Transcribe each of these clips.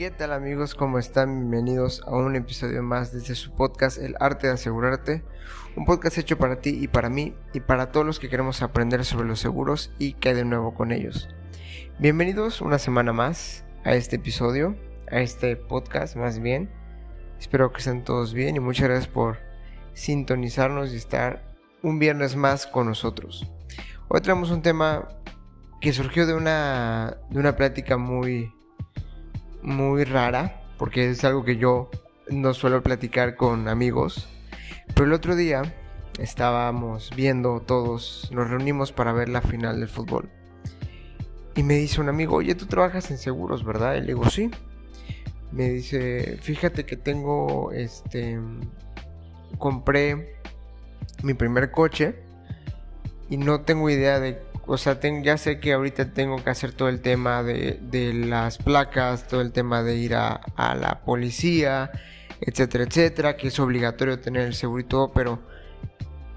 ¿Qué tal amigos? ¿Cómo están? Bienvenidos a un episodio más desde su podcast El arte de asegurarte. Un podcast hecho para ti y para mí y para todos los que queremos aprender sobre los seguros y qué hay de nuevo con ellos. Bienvenidos una semana más a este episodio, a este podcast más bien. Espero que estén todos bien y muchas gracias por sintonizarnos y estar un viernes más con nosotros. Hoy tenemos un tema que surgió de una, de una plática muy, muy rara, porque es algo que yo no suelo platicar con amigos. Pero el otro día estábamos viendo todos, nos reunimos para ver la final del fútbol. Y me dice un amigo, oye, tú trabajas en seguros, ¿verdad? Y le digo, sí. Me dice, fíjate que tengo, este, compré mi primer coche y no tengo idea de o sea, ya sé que ahorita tengo que hacer todo el tema de, las placas, todo el tema de ir a, la policía, etcétera, etcétera, que es obligatorio tener el seguro y todo, pero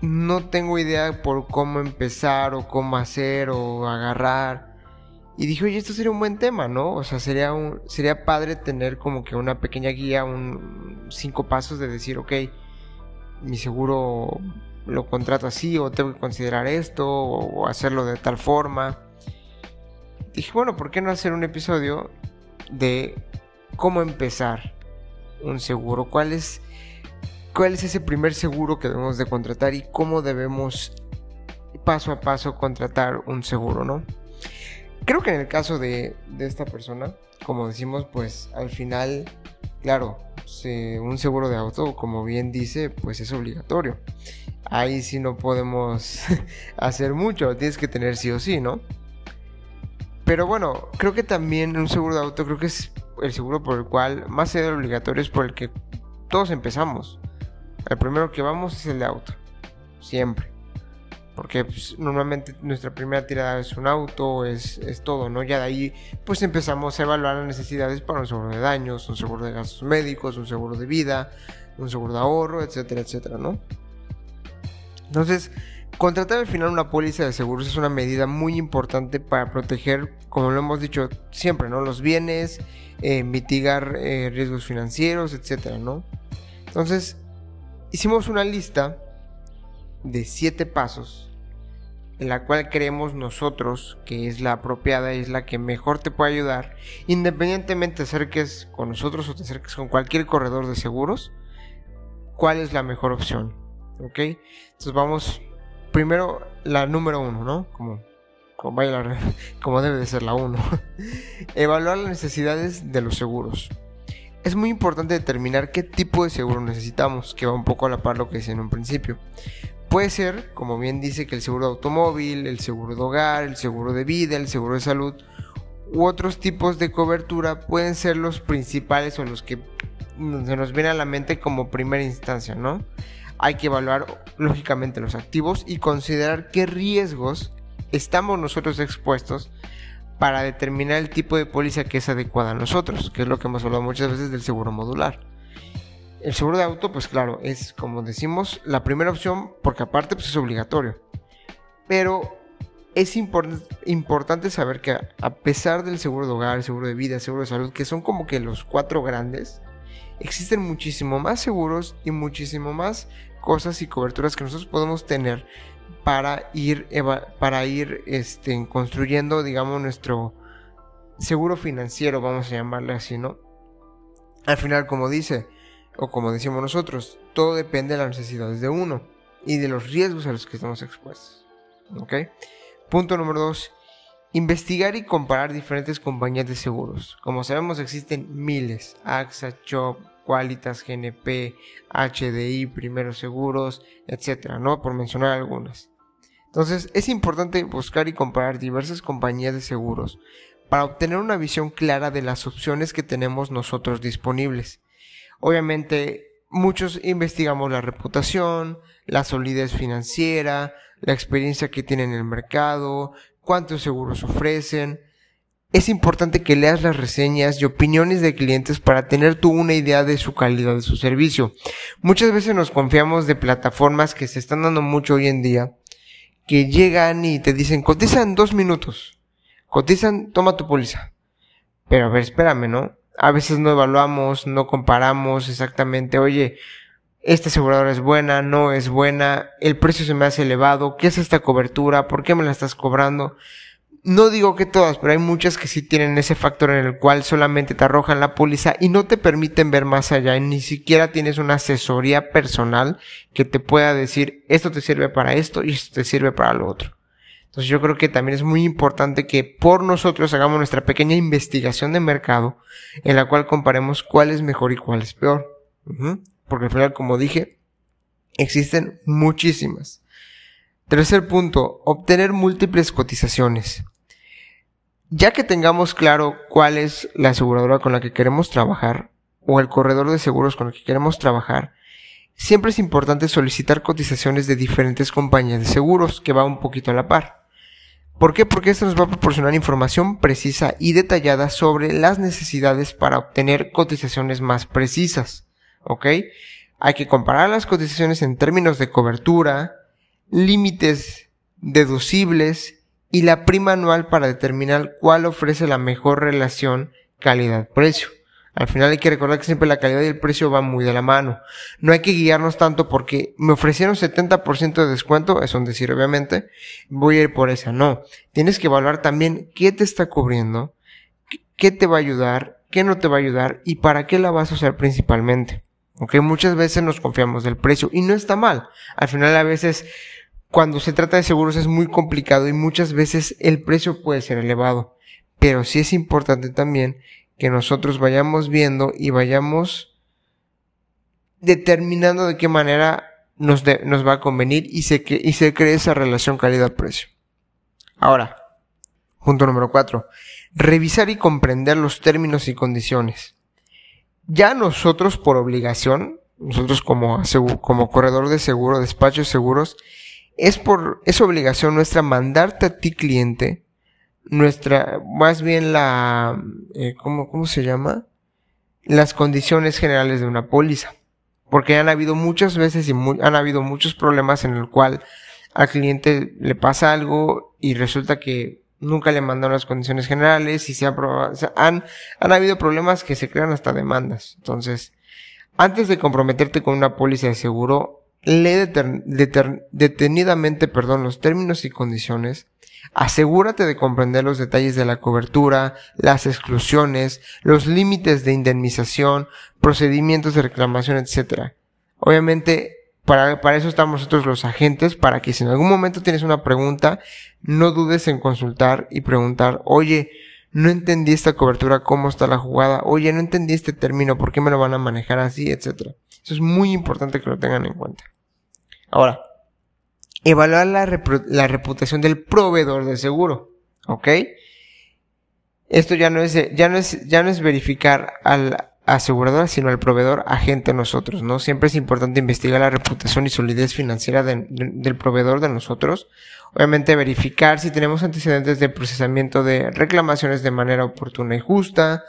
no tengo idea por cómo empezar o cómo hacer o agarrar. Y dije, oye, esto sería un buen tema, ¿no? O sea, sería, un, sería padre tener como que una pequeña guía, un cinco pasos de decir, ok, mi seguro lo contrato así o tengo que considerar esto o hacerlo de tal forma. Dije, bueno, ¿por qué no hacer un episodio de cómo empezar un seguro? ¿Cuál es, cuál es ese primer seguro que debemos de contratar y cómo debemos paso a paso contratar un seguro, ¿no? Creo que en el caso de, de esta persona, como decimos, pues al final, claro, un seguro de auto, como bien dice, pues es obligatorio ahí sí no podemos hacer mucho, tienes que tener sí o sí, ¿no? Pero bueno, creo que también un seguro de auto, creo que es el seguro por el cual, más allá del obligatorio, es por el que todos empezamos. El primero que vamos es el de auto, siempre. Porque pues, normalmente nuestra primera tirada es un auto, es, es, todo, ¿no? Ya de ahí pues empezamos a evaluar las necesidades para un seguro de daños, un seguro de gastos médicos, un seguro de vida, un seguro de ahorro, etcétera, etcétera, ¿no? Entonces, contratar al final una póliza de seguros es una medida muy importante para proteger, como lo hemos dicho siempre, ¿no? Los bienes, eh, mitigar eh, riesgos financieros, etcétera, ¿no? Entonces, hicimos una lista de siete pasos en la cual creemos nosotros que es la apropiada, es la que mejor te puede ayudar, independientemente te acerques con nosotros o te acerques con cualquier corredor de seguros, cuál es la mejor opción. ¿Ok? Entonces vamos, primero la número uno, ¿no? Como, como, como debe de ser la uno. Evaluar las necesidades de los seguros. Es muy importante determinar qué tipo de seguro necesitamos, que va un poco a la par lo que dice en un principio. Puede ser, como bien dice, que el seguro de automóvil, el seguro de hogar, el seguro de vida, el seguro de salud u otros tipos de cobertura pueden ser los principales o los que se nos viene a la mente como primera instancia, ¿no? Hay que evaluar lógicamente los activos y considerar qué riesgos estamos nosotros expuestos para determinar el tipo de póliza que es adecuada a nosotros, que es lo que hemos hablado muchas veces del seguro modular. El seguro de auto, pues claro, es como decimos la primera opción porque aparte pues es obligatorio. Pero es importante saber que a pesar del seguro de hogar, seguro de vida, seguro de salud, que son como que los cuatro grandes, existen muchísimo más seguros y muchísimo más cosas y coberturas que nosotros podemos tener para ir, para ir este, construyendo, digamos, nuestro seguro financiero, vamos a llamarle así, ¿no? Al final, como dice, o como decimos nosotros, todo depende de las necesidades de uno y de los riesgos a los que estamos expuestos. ¿Ok? Punto número dos. Investigar y comparar diferentes compañías de seguros. Como sabemos existen miles. AXA, CHOP, Qualitas, GNP, HDI, Primeros Seguros, etcétera, ¿no? Por mencionar algunas. Entonces, es importante buscar y comparar diversas compañías de seguros para obtener una visión clara de las opciones que tenemos nosotros disponibles. Obviamente, muchos investigamos la reputación, la solidez financiera, la experiencia que tienen en el mercado, cuántos seguros ofrecen, es importante que leas las reseñas y opiniones de clientes para tener tú una idea de su calidad de su servicio. Muchas veces nos confiamos de plataformas que se están dando mucho hoy en día, que llegan y te dicen, cotizan dos minutos, cotizan, toma tu póliza. Pero a ver, espérame, ¿no? a veces no evaluamos, no comparamos exactamente, oye, esta aseguradora es buena, no es buena, el precio se me hace elevado, ¿qué es esta cobertura? ¿Por qué me la estás cobrando? No digo que todas, pero hay muchas que sí tienen ese factor en el cual solamente te arrojan la póliza y no te permiten ver más allá ni siquiera tienes una asesoría personal que te pueda decir esto te sirve para esto y esto te sirve para lo otro. Entonces yo creo que también es muy importante que por nosotros hagamos nuestra pequeña investigación de mercado en la cual comparemos cuál es mejor y cuál es peor. Porque al final, como dije, existen muchísimas. Tercer punto, obtener múltiples cotizaciones. Ya que tengamos claro cuál es la aseguradora con la que queremos trabajar o el corredor de seguros con el que queremos trabajar, siempre es importante solicitar cotizaciones de diferentes compañías de seguros que va un poquito a la par. ¿Por qué? Porque esto nos va a proporcionar información precisa y detallada sobre las necesidades para obtener cotizaciones más precisas. ¿Ok? Hay que comparar las cotizaciones en términos de cobertura, límites deducibles y la prima anual para determinar cuál ofrece la mejor relación calidad-precio. Al final hay que recordar que siempre la calidad y el precio van muy de la mano. No hay que guiarnos tanto porque me ofrecieron 70% de descuento, es un decir obviamente, voy a ir por esa. No, tienes que evaluar también qué te está cubriendo, qué te va a ayudar, qué no te va a ayudar y para qué la vas a usar principalmente. Ok, muchas veces nos confiamos del precio y no está mal. Al final a veces cuando se trata de seguros es muy complicado y muchas veces el precio puede ser elevado. Pero sí es importante también que nosotros vayamos viendo y vayamos determinando de qué manera nos, nos va a convenir y se, y se cree esa relación calidad-precio. Ahora, punto número cuatro. Revisar y comprender los términos y condiciones. Ya nosotros por obligación, nosotros como, como corredor de seguro, despacho de seguros, es por, es obligación nuestra mandarte a ti cliente, nuestra, más bien la, eh, ¿cómo, ¿cómo se llama? Las condiciones generales de una póliza. Porque han habido muchas veces y han habido muchos problemas en el cual al cliente le pasa algo y resulta que nunca le mandaron las condiciones generales y se ha probado, han, han habido problemas que se crean hasta demandas. Entonces, antes de comprometerte con una póliza de seguro, lee detenidamente perdón, los términos y condiciones, asegúrate de comprender los detalles de la cobertura, las exclusiones, los límites de indemnización, procedimientos de reclamación, etc. Obviamente, para, para eso estamos nosotros los agentes, para que si en algún momento tienes una pregunta, no dudes en consultar y preguntar, oye, no entendí esta cobertura, cómo está la jugada, oye, no entendí este término, ¿por qué me lo van a manejar así, etcétera? Eso es muy importante que lo tengan en cuenta. Ahora, evaluar la, reputación del proveedor de seguro. ¿Ok? Esto ya no es, ya no es, ya no es verificar al asegurador, sino al proveedor agente nosotros, ¿no? Siempre es importante investigar la reputación y solidez financiera del proveedor de nosotros. Obviamente verificar si tenemos antecedentes de procesamiento de reclamaciones de manera oportuna y justa.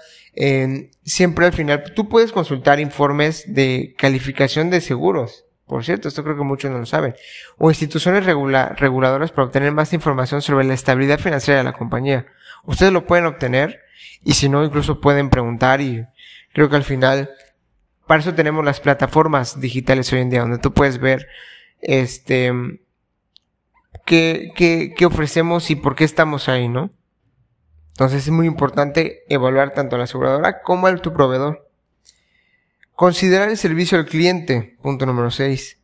siempre al final, tú puedes consultar informes de calificación de seguros. Por cierto, esto creo que muchos no lo saben. O instituciones reguladoras para obtener más información sobre la estabilidad financiera de la compañía. Ustedes lo pueden obtener y si no, incluso pueden preguntar y creo que al final, para eso tenemos las plataformas digitales hoy en día, donde tú puedes ver, este, qué, qué, ofrecemos y por qué estamos ahí, ¿no? Entonces es muy importante evaluar tanto a la aseguradora como a tu proveedor. Considerar el servicio al cliente. Punto número 6.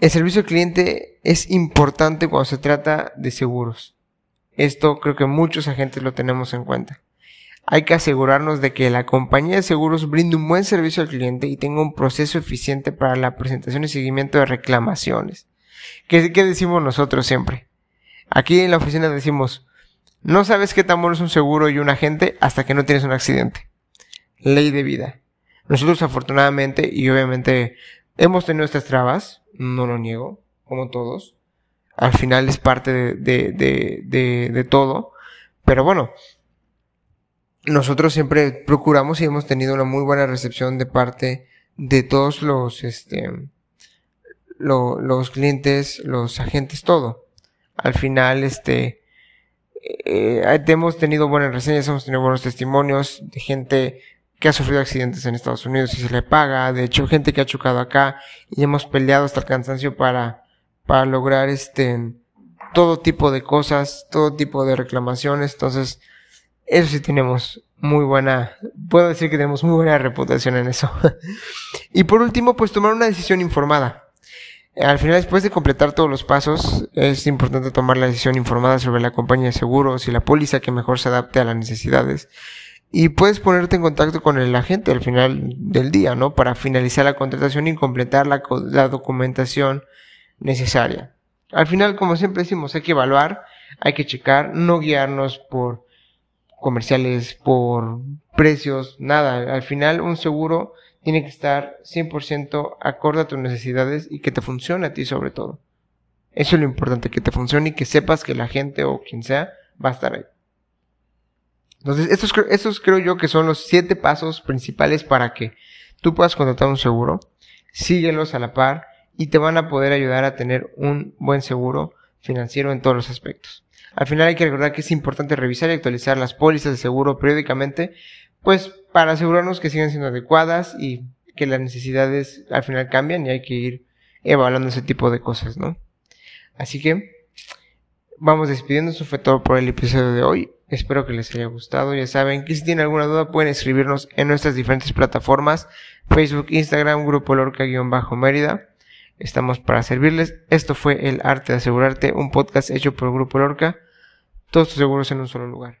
El servicio al cliente es importante cuando se trata de seguros. Esto creo que muchos agentes lo tenemos en cuenta. Hay que asegurarnos de que la compañía de seguros brinde un buen servicio al cliente y tenga un proceso eficiente para la presentación y seguimiento de reclamaciones. ¿Qué, decimos nosotros siempre? Aquí en la oficina decimos, no sabes qué tan bueno es un seguro y un agente hasta que no tienes un accidente. Ley de vida. Nosotros afortunadamente y obviamente hemos tenido estas trabas, no lo niego, como todos. Al final es parte de, de, de, de, todo. Pero bueno, nosotros siempre procuramos y hemos tenido una muy buena recepción de parte de todos los, este, los clientes, los agentes, todo. Al final, este, eh, hemos tenido buenas reseñas, hemos tenido buenos testimonios de gente que ha sufrido accidentes en Estados Unidos y se le paga. De hecho, gente que ha chocado acá y hemos peleado hasta el cansancio para, para lograr este, todo tipo de cosas, todo tipo de reclamaciones. Entonces, eso sí tenemos muy buena, puedo decir que tenemos muy buena reputación en eso. y por último, pues tomar una decisión informada. Al final, después de completar todos los pasos, es importante tomar la decisión informada sobre la compañía de seguros y la póliza que mejor se adapte a las necesidades. Y puedes ponerte en contacto con el agente al final del día, ¿no? Para finalizar la contratación y completar la, la documentación necesaria. Al final, como siempre decimos, hay que evaluar, hay que checar, no guiarnos por comerciales, por precios, nada. Al final, un seguro tiene que estar 100% acorde a tus necesidades y que te funcione a ti sobre todo. Eso es lo importante, que te funcione y que sepas que la gente o quien sea va a estar ahí. Entonces, estos, estos creo yo que son los siete pasos principales para que tú puedas contratar un seguro. Síguelos a la par y te van a poder ayudar a tener un buen seguro financiero en todos los aspectos. Al final hay que recordar que es importante revisar y actualizar las pólizas de seguro periódicamente, pues para asegurarnos que sigan siendo adecuadas y que las necesidades al final cambian y hay que ir evaluando ese tipo de cosas, ¿no? Así que vamos despidiendo, eso fue todo por el episodio de hoy. Espero que les haya gustado. Ya saben que si tienen alguna duda pueden escribirnos en nuestras diferentes plataformas, Facebook, Instagram, Grupo Lorca-Mérida. Estamos para servirles. Esto fue El Arte de Asegurarte, un podcast hecho por el Grupo Lorca. Todos tus seguros en un solo lugar.